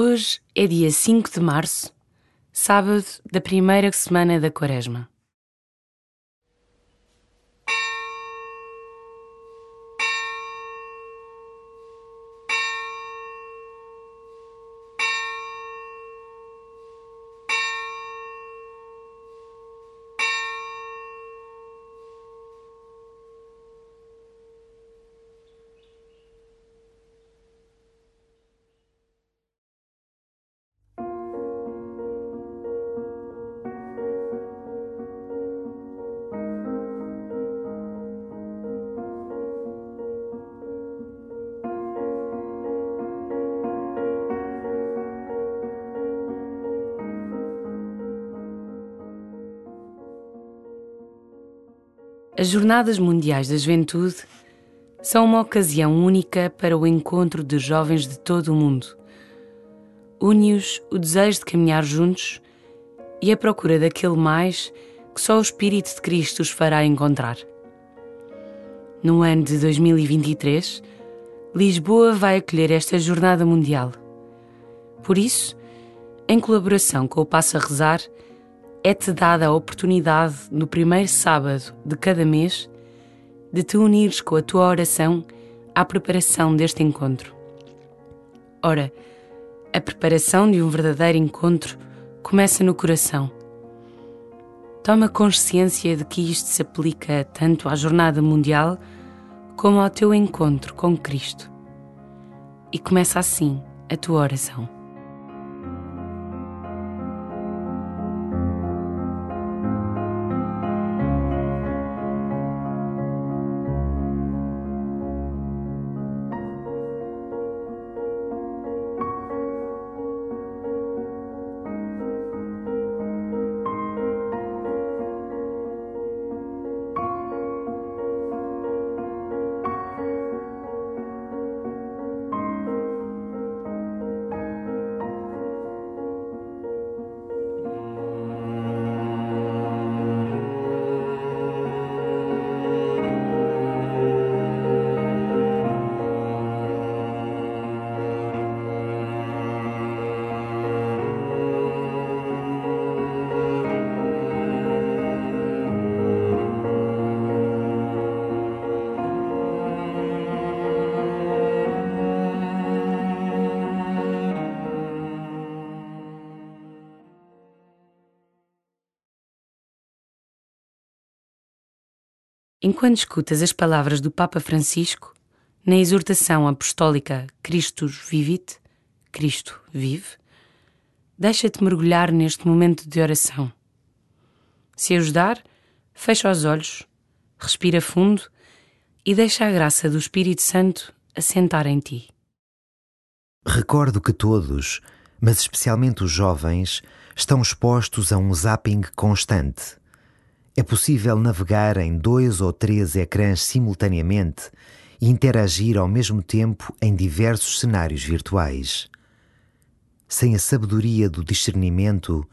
Hoje é dia 5 de março, sábado da primeira semana da Quaresma. As Jornadas Mundiais da Juventude são uma ocasião única para o encontro de jovens de todo o mundo. Une-os o desejo de caminhar juntos e a procura daquele mais que só o Espírito de Cristo os fará encontrar. No ano de 2023, Lisboa vai acolher esta Jornada Mundial. Por isso, em colaboração com o Passo a Rezar, é-te dada a oportunidade, no primeiro sábado de cada mês, de te unires com a tua oração à preparação deste encontro. Ora, a preparação de um verdadeiro encontro começa no coração. Toma consciência de que isto se aplica tanto à Jornada Mundial como ao teu encontro com Cristo. E começa assim a tua oração. Enquanto escutas as palavras do Papa Francisco na exortação apostólica Christus Vivit, Cristo vive, deixa-te mergulhar neste momento de oração. Se ajudar, fecha os olhos, respira fundo e deixa a graça do Espírito Santo assentar em ti. Recordo que todos, mas especialmente os jovens, estão expostos a um zapping constante é possível navegar em dois ou três ecrãs simultaneamente e interagir ao mesmo tempo em diversos cenários virtuais. Sem a sabedoria do discernimento,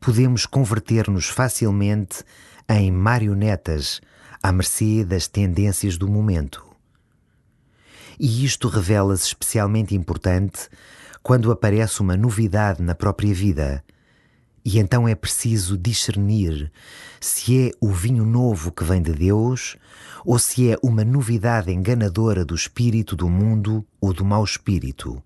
podemos converter-nos facilmente em marionetas à mercê das tendências do momento. E isto revela-se especialmente importante quando aparece uma novidade na própria vida e então é preciso discernir se é o vinho novo que vem de Deus ou se é uma novidade enganadora do espírito do mundo ou do mau espírito.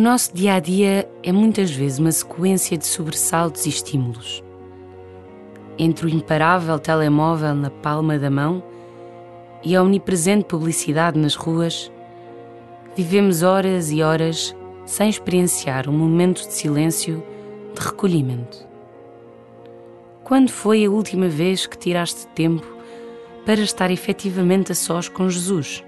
O nosso dia a dia é muitas vezes uma sequência de sobressaltos e estímulos. Entre o imparável telemóvel na palma da mão e a omnipresente publicidade nas ruas, vivemos horas e horas sem experienciar um momento de silêncio, de recolhimento. Quando foi a última vez que tiraste tempo para estar efetivamente a sós com Jesus?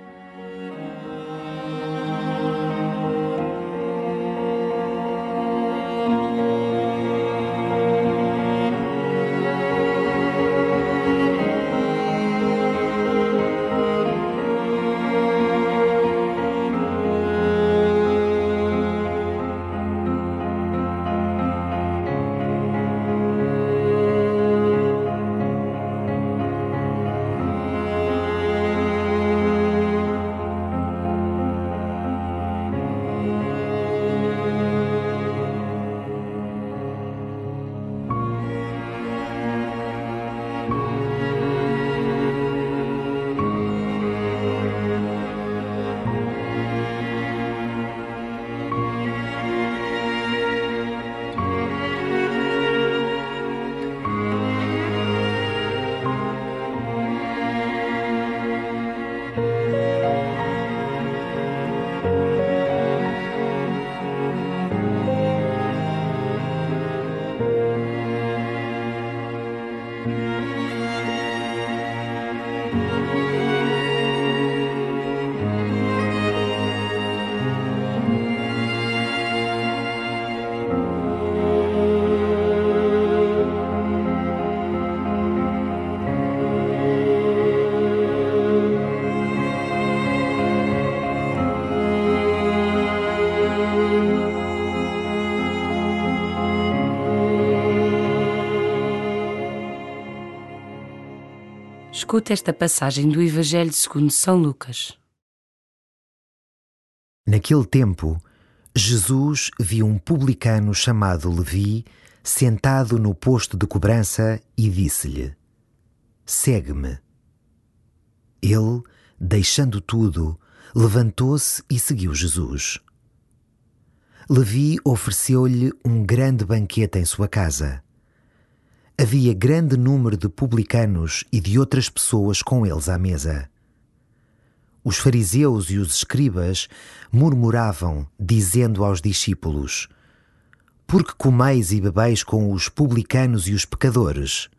Escuta esta passagem do Evangelho segundo São Lucas. Naquele tempo, Jesus viu um publicano chamado Levi sentado no posto de cobrança e disse-lhe: Segue-me. Ele, deixando tudo, levantou-se e seguiu Jesus. Levi ofereceu-lhe um grande banquete em sua casa. Havia grande número de publicanos e de outras pessoas com eles à mesa. Os fariseus e os escribas murmuravam, dizendo aos discípulos: Por que comeis e bebeis com os publicanos e os pecadores?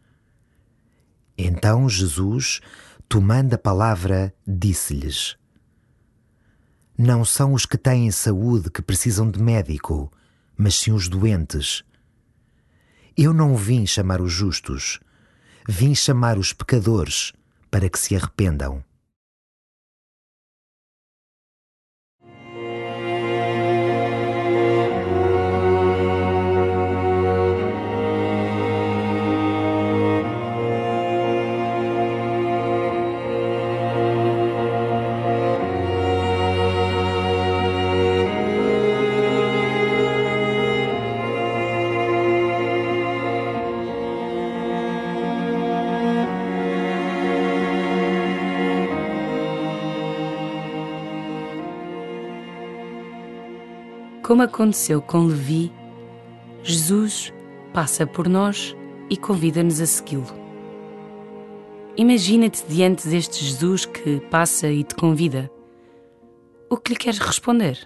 Então Jesus, tomando a palavra, disse-lhes: Não são os que têm saúde que precisam de médico, mas sim os doentes. Eu não vim chamar os justos, vim chamar os pecadores para que se arrependam. Como aconteceu com Levi, Jesus passa por nós e convida-nos a segui-lo. Imagina-te diante deste Jesus que passa e te convida. O que lhe queres responder?